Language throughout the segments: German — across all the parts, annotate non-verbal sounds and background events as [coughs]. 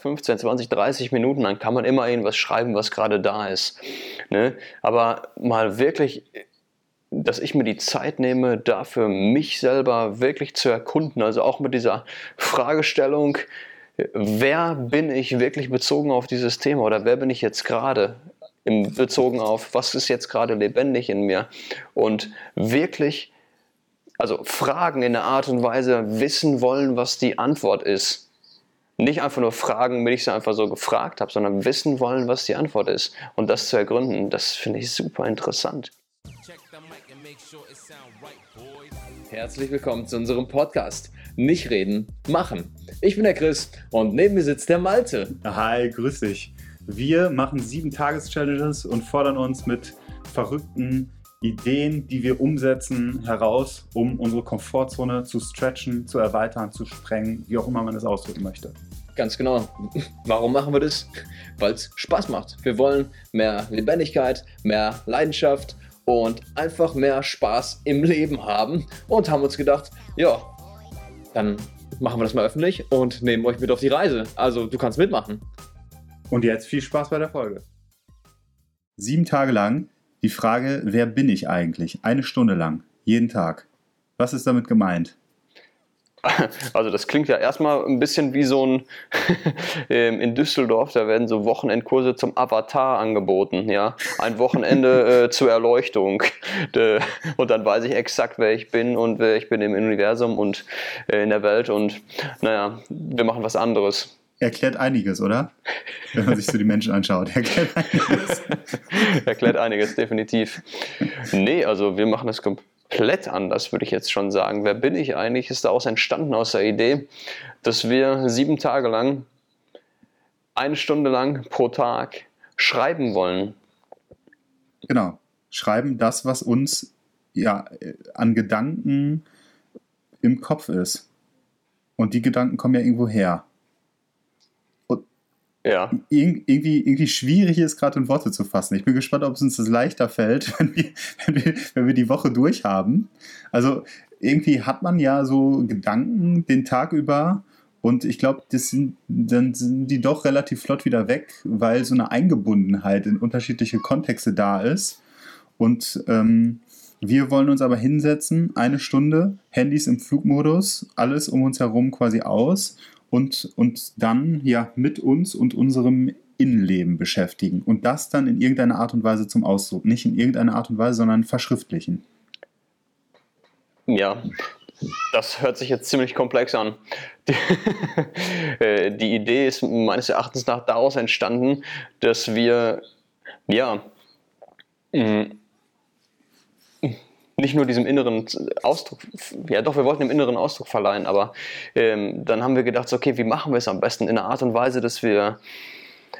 15, 20, 30 Minuten, dann kann man immer irgendwas schreiben, was gerade da ist. Ne? Aber mal wirklich, dass ich mir die Zeit nehme, dafür mich selber wirklich zu erkunden, also auch mit dieser Fragestellung, wer bin ich wirklich bezogen auf dieses Thema oder wer bin ich jetzt gerade bezogen auf, was ist jetzt gerade lebendig in mir und wirklich, also Fragen in der Art und Weise wissen wollen, was die Antwort ist. Nicht einfach nur fragen, damit ich sie einfach so gefragt habe, sondern wissen wollen, was die Antwort ist und das zu ergründen, das finde ich super interessant. Herzlich willkommen zu unserem Podcast. Nicht reden, machen. Ich bin der Chris und neben mir sitzt der Malte. Hi, grüß dich. Wir machen sieben Tages-Challenges und fordern uns mit verrückten Ideen, die wir umsetzen, heraus, um unsere Komfortzone zu stretchen, zu erweitern, zu sprengen, wie auch immer man es ausdrücken möchte. Ganz genau. Warum machen wir das? Weil es Spaß macht. Wir wollen mehr Lebendigkeit, mehr Leidenschaft und einfach mehr Spaß im Leben haben und haben uns gedacht, ja, dann machen wir das mal öffentlich und nehmen euch mit auf die Reise. Also du kannst mitmachen. Und jetzt viel Spaß bei der Folge. Sieben Tage lang die Frage, wer bin ich eigentlich? Eine Stunde lang, jeden Tag. Was ist damit gemeint? [laughs] Also das klingt ja erstmal ein bisschen wie so ein [laughs] ähm, in Düsseldorf, da werden so Wochenendkurse zum Avatar angeboten, ja. Ein Wochenende [laughs] äh, zur Erleuchtung. und dann weiß ich exakt, wer ich bin und wer ich bin im Universum und äh, in der Welt und naja, wir machen was anderes. Erklärt einiges, oder? Wenn man sich so die Menschen anschaut. Erklärt einiges. Erklärt einiges, definitiv. Nee, also wir machen das komplett komplett anders, würde ich jetzt schon sagen. Wer bin ich eigentlich? Ist daraus entstanden aus der Idee, dass wir sieben Tage lang, eine Stunde lang pro Tag schreiben wollen. Genau. Schreiben das, was uns ja an Gedanken im Kopf ist. Und die Gedanken kommen ja irgendwo her ja. irgendwie, irgendwie schwierig ist, gerade in Worte zu fassen. Ich bin gespannt, ob es uns das leichter fällt, [laughs] wenn wir, wenn wir, wenn wir die Woche durch haben. Also irgendwie hat man ja so Gedanken den Tag über und ich glaube, dann sind die doch relativ flott wieder weg, weil so eine Eingebundenheit in unterschiedliche Kontexte da ist. Und ähm, wir wollen uns aber hinsetzen, eine Stunde, Handys im Flugmodus, alles um uns herum quasi aus und uns dann ja mit uns und unserem Innenleben beschäftigen und das dann in irgendeiner Art und Weise zum Ausdruck, nicht in irgendeiner Art und Weise, sondern verschriftlichen. Ja, das hört sich jetzt ziemlich komplex an. Die, [laughs] äh, die Idee ist meines Erachtens nach daraus entstanden, dass wir ja nicht nur diesem inneren Ausdruck, ja doch, wir wollten dem inneren Ausdruck verleihen, aber ähm, dann haben wir gedacht, so, okay, wie machen wir es am besten? In einer Art und Weise, dass wir,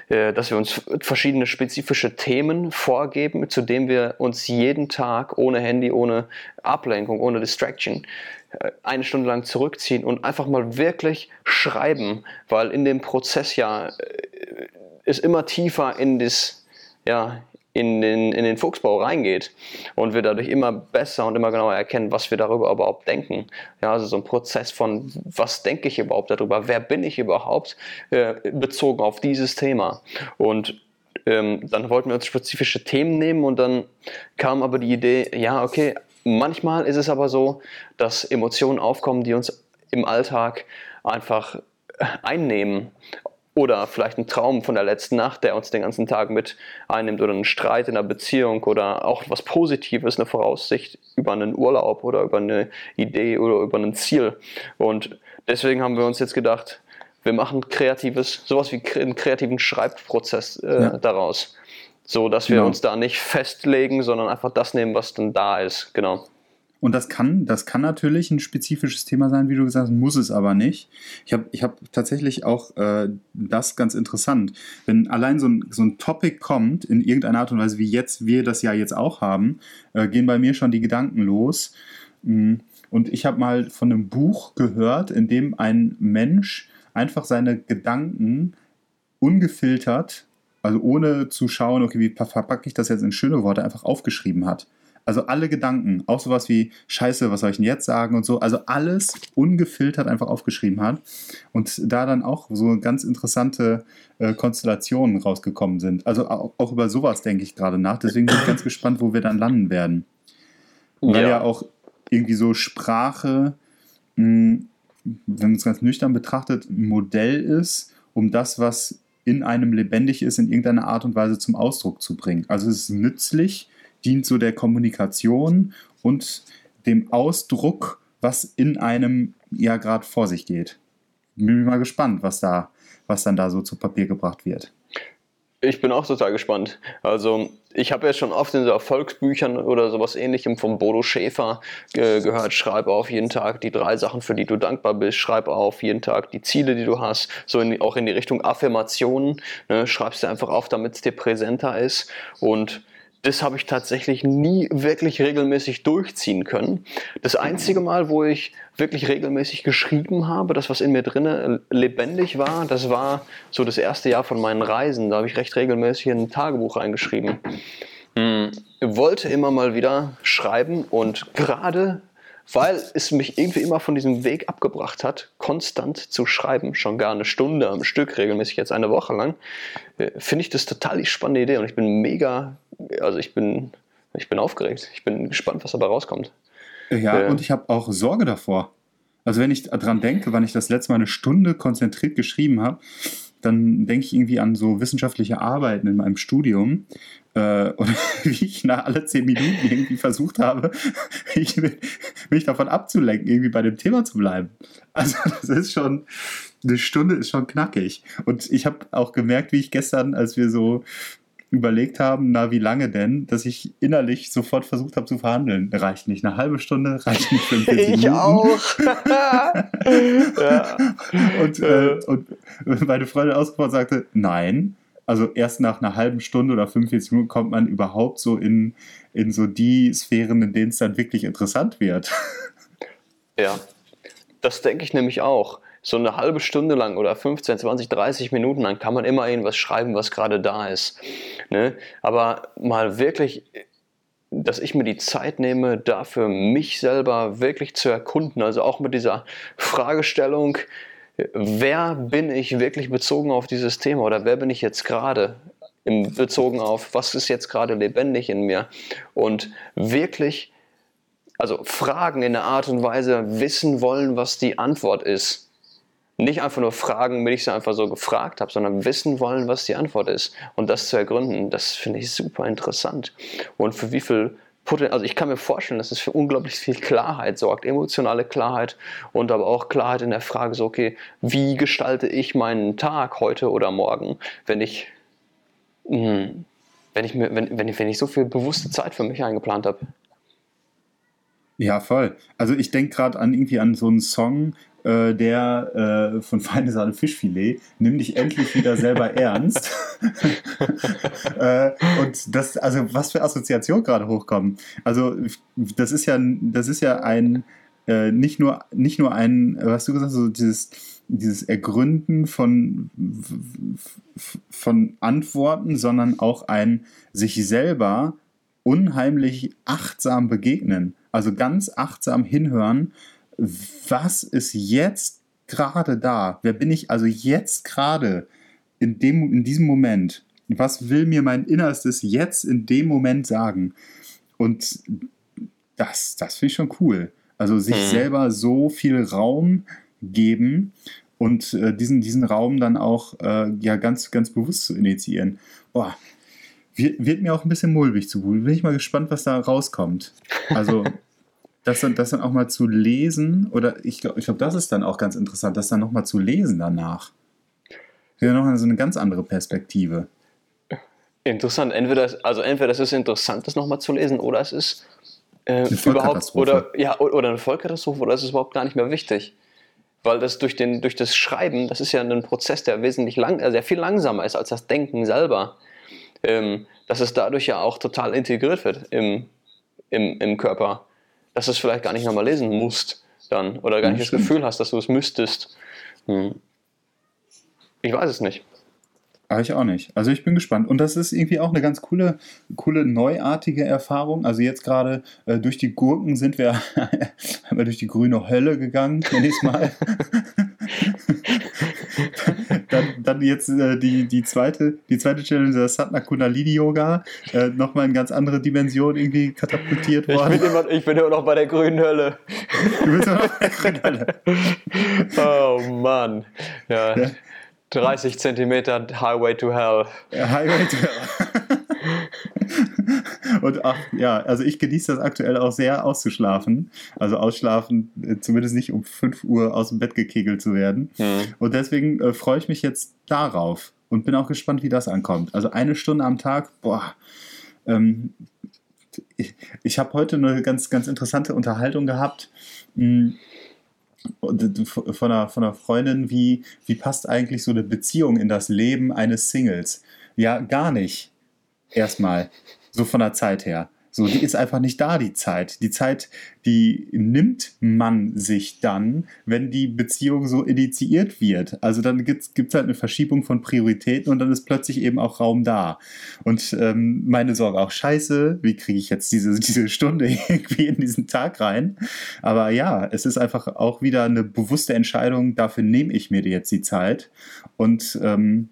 äh, dass wir uns verschiedene spezifische Themen vorgeben, zu denen wir uns jeden Tag ohne Handy, ohne Ablenkung, ohne Distraction äh, eine Stunde lang zurückziehen und einfach mal wirklich schreiben, weil in dem Prozess ja äh, es immer tiefer in das, ja, in den, in den Fuchsbau reingeht und wir dadurch immer besser und immer genauer erkennen, was wir darüber überhaupt denken. Ja, also so ein Prozess von, was denke ich überhaupt darüber, wer bin ich überhaupt, äh, bezogen auf dieses Thema. Und ähm, dann wollten wir uns spezifische Themen nehmen und dann kam aber die Idee, ja, okay, manchmal ist es aber so, dass Emotionen aufkommen, die uns im Alltag einfach einnehmen oder vielleicht ein Traum von der letzten Nacht, der uns den ganzen Tag mit einnimmt oder ein Streit in einer Beziehung oder auch was Positives, eine Voraussicht über einen Urlaub oder über eine Idee oder über ein Ziel. Und deswegen haben wir uns jetzt gedacht, wir machen kreatives, sowas wie einen kreativen Schreibprozess äh, ja. daraus. So dass wir genau. uns da nicht festlegen, sondern einfach das nehmen, was dann da ist. Genau. Und das kann, das kann natürlich ein spezifisches Thema sein, wie du gesagt hast, muss es aber nicht. Ich habe ich hab tatsächlich auch äh, das ganz interessant. Wenn allein so ein, so ein Topic kommt, in irgendeiner Art und Weise, wie jetzt wir das ja jetzt auch haben, äh, gehen bei mir schon die Gedanken los. Mm, und ich habe mal von einem Buch gehört, in dem ein Mensch einfach seine Gedanken ungefiltert, also ohne zu schauen, okay, wie verpacke ich das jetzt in schöne Worte, einfach aufgeschrieben hat. Also alle Gedanken, auch sowas wie Scheiße, was soll ich denn jetzt sagen und so. Also alles ungefiltert einfach aufgeschrieben hat. Und da dann auch so ganz interessante äh, Konstellationen rausgekommen sind. Also auch, auch über sowas denke ich gerade nach. Deswegen bin ich ganz gespannt, wo wir dann landen werden. Weil ja, ja auch irgendwie so Sprache, mh, hm, wenn man es ganz nüchtern betrachtet, ein Modell ist, um das, was in einem lebendig ist, in irgendeiner Art und Weise zum Ausdruck zu bringen. Also es ist nützlich, dient so der Kommunikation und dem Ausdruck, was in einem ja gerade vor sich geht. Bin mal gespannt, was da, was dann da so zu Papier gebracht wird. Ich bin auch total gespannt. Also ich habe ja schon oft in so Erfolgsbüchern oder sowas ähnlichem von Bodo Schäfer äh, gehört, schreibe auf jeden Tag die drei Sachen, für die du dankbar bist, schreibe auf jeden Tag die Ziele, die du hast, so in, auch in die Richtung Affirmationen, ne, schreibst du einfach auf, damit es dir präsenter ist und das habe ich tatsächlich nie wirklich regelmäßig durchziehen können. Das einzige Mal, wo ich wirklich regelmäßig geschrieben habe, das, was in mir drinne lebendig war, das war so das erste Jahr von meinen Reisen. Da habe ich recht regelmäßig in ein Tagebuch eingeschrieben. Hm, wollte immer mal wieder schreiben und gerade weil es mich irgendwie immer von diesem Weg abgebracht hat, konstant zu schreiben, schon gar eine Stunde am Stück, regelmäßig jetzt eine Woche lang, äh, finde ich das total die spannende Idee und ich bin mega, also ich bin, ich bin aufgeregt, ich bin gespannt, was dabei rauskommt. Ja, äh, und ich habe auch Sorge davor. Also wenn ich daran denke, wann ich das letzte Mal eine Stunde konzentriert geschrieben habe, dann denke ich irgendwie an so wissenschaftliche Arbeiten in meinem Studium, äh, oder [laughs] wie ich nach alle zehn Minuten irgendwie versucht habe, mich, mich davon abzulenken, irgendwie bei dem Thema zu bleiben. Also das ist schon, eine Stunde ist schon knackig. Und ich habe auch gemerkt, wie ich gestern, als wir so überlegt haben, na, wie lange denn, dass ich innerlich sofort versucht habe zu verhandeln. Reicht nicht eine halbe Stunde, reicht nicht 45 Minuten. Ich auch. [laughs] [laughs] ja. und, äh, und meine Freundin ausgefordert sagte, nein, also erst nach einer halben Stunde oder 45 Minuten kommt man überhaupt so in, in so die Sphären, in denen es dann wirklich interessant wird. Ja, das denke ich nämlich auch. So eine halbe Stunde lang oder 15, 20, 30 Minuten lang kann man immer irgendwas schreiben, was gerade da ist. Ne? Aber mal wirklich dass ich mir die Zeit nehme, dafür mich selber wirklich zu erkunden. Also auch mit dieser Fragestellung, wer bin ich wirklich bezogen auf dieses Thema oder wer bin ich jetzt gerade bezogen auf, was ist jetzt gerade lebendig in mir und wirklich, also Fragen in der Art und Weise wissen wollen, was die Antwort ist. Nicht einfach nur fragen, damit ich sie einfach so gefragt habe, sondern wissen wollen, was die Antwort ist und das zu ergründen, das finde ich super interessant. Und für wie viel also ich kann mir vorstellen, dass es für unglaublich viel Klarheit sorgt, emotionale Klarheit und aber auch Klarheit in der Frage, so okay, wie gestalte ich meinen Tag heute oder morgen, wenn ich, hm, wenn ich, mir, wenn, wenn, ich, wenn ich so viel bewusste Zeit für mich eingeplant habe. Ja, voll. Also ich denke gerade an irgendwie an so einen Song, äh, der äh, von Feine Sahne Fischfilet, nimm dich endlich wieder selber [laughs] ernst. [laughs] äh, und das, also was für Assoziationen gerade hochkommen. Also das ist ja, das ist ja ein, äh, nicht nur, nicht nur ein, was du gesagt hast, so dieses, dieses Ergründen von, von Antworten, sondern auch ein sich selber unheimlich achtsam begegnen. Also ganz achtsam hinhören was ist jetzt gerade da? Wer bin ich also jetzt gerade in, dem, in diesem Moment? Was will mir mein Innerstes jetzt in dem Moment sagen? Und das, das finde ich schon cool. Also sich mhm. selber so viel Raum geben und äh, diesen, diesen Raum dann auch äh, ja, ganz, ganz bewusst zu initiieren. Boah, wird, wird mir auch ein bisschen mulmig zu. Bin ich mal gespannt, was da rauskommt. Also [laughs] das dann, das dann auch mal zu lesen, oder ich glaube, ich glaub, das ist dann auch ganz interessant, das dann nochmal zu lesen danach. Ja, nochmal so eine ganz andere Perspektive. Interessant. Entweder, also entweder es ist interessant, das nochmal zu lesen, oder es ist äh, überhaupt oder, ja, oder eine Vollkatastrophe, oder es ist überhaupt gar nicht mehr wichtig. Weil das durch, den, durch das Schreiben, das ist ja ein Prozess, der wesentlich lang, also sehr viel langsamer ist als das Denken selber. Ähm, dass es dadurch ja auch total integriert wird im, im, im Körper dass du es vielleicht gar nicht nochmal lesen musst dann oder gar nicht das Gefühl hast, dass du es müsstest. Hm. Ich weiß es nicht. Habe ich auch nicht. Also ich bin gespannt. Und das ist irgendwie auch eine ganz coole, coole neuartige Erfahrung. Also jetzt gerade äh, durch die Gurken sind wir, [laughs] haben wir durch die grüne Hölle gegangen, nenne ich es mal. [laughs] dann, jetzt äh, die, die, zweite, die zweite Challenge, das Satna Kundalini Yoga, äh, nochmal in ganz andere Dimension irgendwie katapultiert worden. Ich bin, immer, ich bin immer noch bei der grünen Hölle. Du bist immer noch bei der grünen Hölle. [laughs] oh Mann. Ja. ja. 30 Zentimeter Highway to Hell. Highway to Hell. Und ach, ja, also ich genieße das aktuell auch sehr auszuschlafen. Also ausschlafen, äh, zumindest nicht um 5 Uhr aus dem Bett gekegelt zu werden. Mhm. Und deswegen äh, freue ich mich jetzt darauf und bin auch gespannt, wie das ankommt. Also eine Stunde am Tag, boah. Ähm, ich, ich habe heute eine ganz, ganz interessante Unterhaltung gehabt. Mh, hm, von einer, von einer Freundin, wie, wie passt eigentlich so eine Beziehung in das Leben eines Singles? Ja, gar nicht. Erstmal. So von der Zeit her. So, die ist einfach nicht da, die Zeit. Die Zeit, die nimmt man sich dann, wenn die Beziehung so initiiert wird. Also dann gibt es halt eine Verschiebung von Prioritäten und dann ist plötzlich eben auch Raum da. Und ähm, meine Sorge auch, scheiße, wie kriege ich jetzt diese, [laughs] diese Stunde irgendwie in diesen Tag rein? Aber ja, es ist einfach auch wieder eine bewusste Entscheidung, dafür nehme ich mir jetzt die Zeit. Und ähm,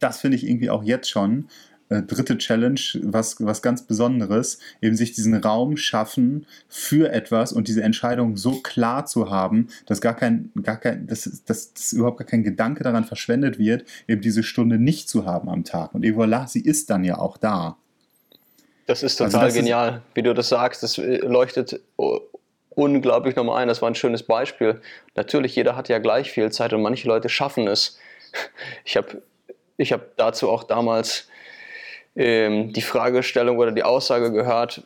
das finde ich irgendwie auch jetzt schon äh, dritte Challenge, was, was ganz Besonderes, eben sich diesen Raum schaffen für etwas und diese Entscheidung so klar zu haben, dass gar kein, gar kein, dass, dass, dass überhaupt gar kein Gedanke daran verschwendet wird, eben diese Stunde nicht zu haben am Tag. Und et voilà, sie ist dann ja auch da. Das ist also total also das genial, ist, wie du das sagst. Das äh, leuchtet unglaublich nochmal ein. Das war ein schönes Beispiel. Natürlich, jeder hat ja gleich viel Zeit und manche Leute schaffen es. [laughs] Ich habe ich hab dazu auch damals ähm, die Fragestellung oder die Aussage gehört,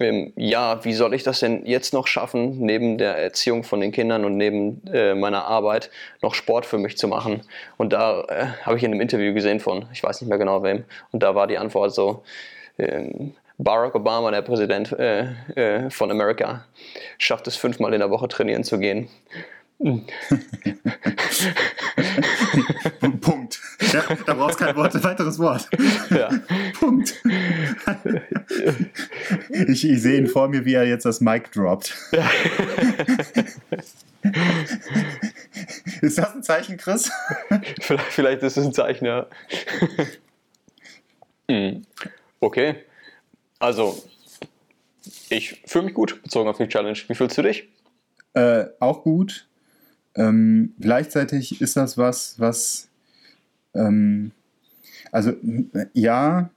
ähm, ja, wie soll ich das denn jetzt noch schaffen, neben der Erziehung von den Kindern und neben äh, meiner Arbeit noch Sport für mich zu machen? Und da äh, habe ich in einem Interview gesehen von, ich weiß nicht mehr genau wem, und da war die Antwort so, ähm, Barack Obama, der Präsident äh, äh von Amerika, schafft es fünfmal in der Woche trainieren zu gehen. [laughs] Punkt. Ja, da brauchst kein Wort, weiteres Wort. Ja. [laughs] Punkt. Ich, ich, sehe ihn vor mir, wie er jetzt das Mic droppt. Ja. Ist das ein Zeichen, Chris? Vielleicht, vielleicht ist es ein Zeichen, ja. Hm. Okay. Also, ich fühle mich gut bezogen auf die Challenge. Wie fühlst du dich? Äh, auch gut. Ähm, gleichzeitig ist das was, was, ähm, also ja,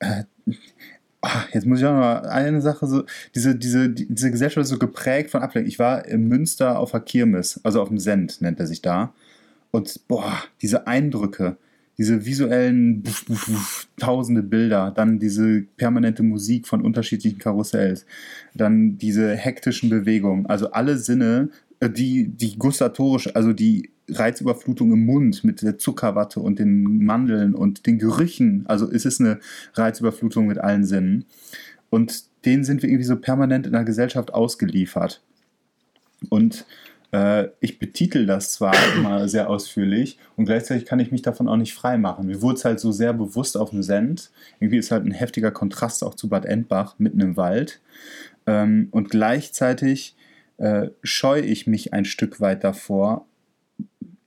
äh, jetzt muss ich auch noch eine Sache so, diese, diese, diese Gesellschaft ist so geprägt von Ablenkung. Ich war in Münster auf der Kirmes, also auf dem Send nennt er sich da. Und boah, diese Eindrücke, diese visuellen buff, buff, buff, tausende Bilder, dann diese permanente Musik von unterschiedlichen Karussells, dann diese hektischen Bewegungen, also alle Sinne die, die gustatorisch, also die Reizüberflutung im Mund mit der Zuckerwatte und den Mandeln und den Gerüchen. Also es ist eine Reizüberflutung mit allen Sinnen. Und denen sind wir irgendwie so permanent in der Gesellschaft ausgeliefert. Und äh, ich betitel das zwar [coughs] immer sehr ausführlich und gleichzeitig kann ich mich davon auch nicht frei machen. Mir wurde es halt so sehr bewusst auf dem Send. Irgendwie ist halt ein heftiger Kontrast auch zu Bad Endbach mitten im Wald. Ähm, und gleichzeitig äh, scheue ich mich ein Stück weit davor,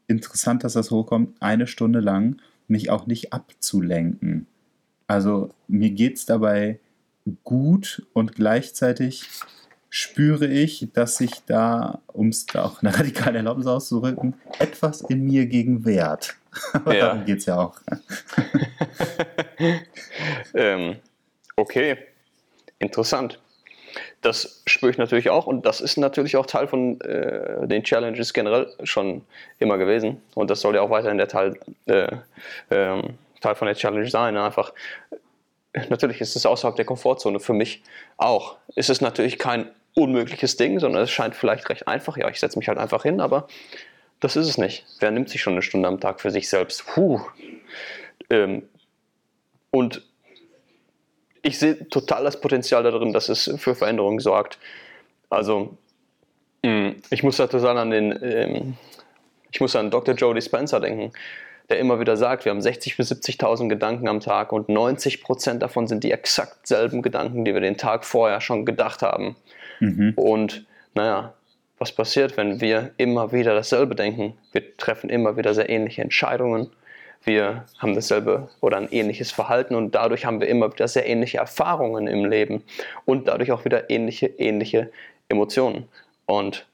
interessant, dass das hochkommt, eine Stunde lang mich auch nicht abzulenken. Also mir geht es dabei gut und gleichzeitig spüre ich, dass sich da, um es da auch eine radikale Erlaubnis auszudrücken, etwas in mir gegen wehrt. [laughs] Aber ja. darum geht es ja auch. [laughs] ähm, okay, interessant das spüre ich natürlich auch und das ist natürlich auch Teil von äh, den Challenges generell schon immer gewesen und das soll ja auch weiterhin der Teil, äh, ähm, Teil von der Challenge sein. Einfach, natürlich ist es außerhalb der Komfortzone für mich auch. Ist es natürlich kein unmögliches Ding, sondern es scheint vielleicht recht einfach. Ja, ich setze mich halt einfach hin, aber das ist es nicht. Wer nimmt sich schon eine Stunde am Tag für sich selbst? Puh. Ähm, und ich sehe total das Potenzial darin, dass es für Veränderungen sorgt. Also, hm, ich muss da total an den, ähm, ich muss an Dr. Joe Dispenza denken. der immer wieder sagt, wir haben 60.000 bis 70.000 Gedanken am Tag und 90 Prozent davon sind die exakt selben Gedanken, die wir den Tag vorher schon gedacht haben. Mhm. Und naja, was passiert, wenn wir immer wieder dasselbe denken? Wir treffen immer wieder sehr ähnliche Entscheidungen. Wir haben dasselbe oder ein ähnliches Verhalten und dadurch haben wir immer wieder sehr ähnliche Erfahrungen im Leben und dadurch auch wieder ähnliche, ähnliche Emotionen. Und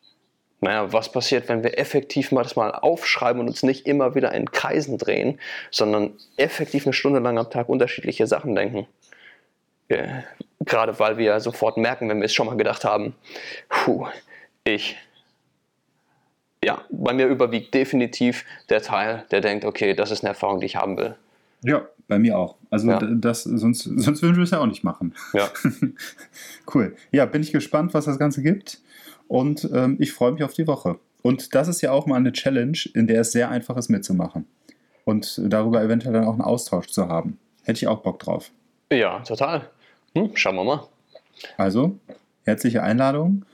naja, was passiert, wenn wir effektiv mal das mal aufschreiben und uns nicht immer wieder in Kreisen drehen, sondern effektiv eine Stunde lang am Tag unterschiedliche Sachen denken? Ja, gerade weil wir sofort merken, wenn wir es schon mal gedacht haben, puh, ich, ja, bei mir überwiegt definitiv der Teil, der denkt, okay, das ist eine Erfahrung, die ich haben will. Ja, bei mir auch. Also ja. das, sonst, sonst würden wir es ja auch nicht machen. Ja. [laughs] cool. Ja, bin ich gespannt, was das Ganze gibt. Und ähm, ich freue mich auf die Woche. Und das ist ja auch mal eine Challenge, in der es sehr einfach ist mitzumachen. Und darüber eventuell dann auch einen Austausch zu haben. Hätte ich auch Bock drauf. Ja, total. Hm, schauen wir mal. Also, herzliche Einladung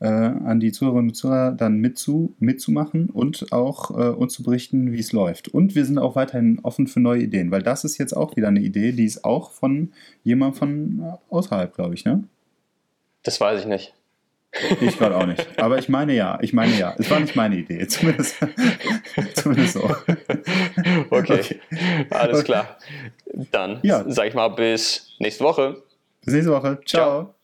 äh, an die Zuhörerinnen und Zuhörer, dann mitzu, mitzumachen und auch äh, uns zu berichten, wie es läuft. Und wir sind auch weiterhin offen für neue Ideen, weil das ist jetzt auch wieder eine Idee, die ist auch von jemandem von außerhalb, glaube ich, ne? Das weiß ich nicht. Ich gerade auch nicht. Aber ich meine ja, ich meine ja. Es war nicht meine Idee. [laughs] Zumindest, zumindest so. Okay. okay. Alles okay. klar. Dann ja. sage ich mal bis nächste Woche. Bis nächste Woche. Ciao. Ciao.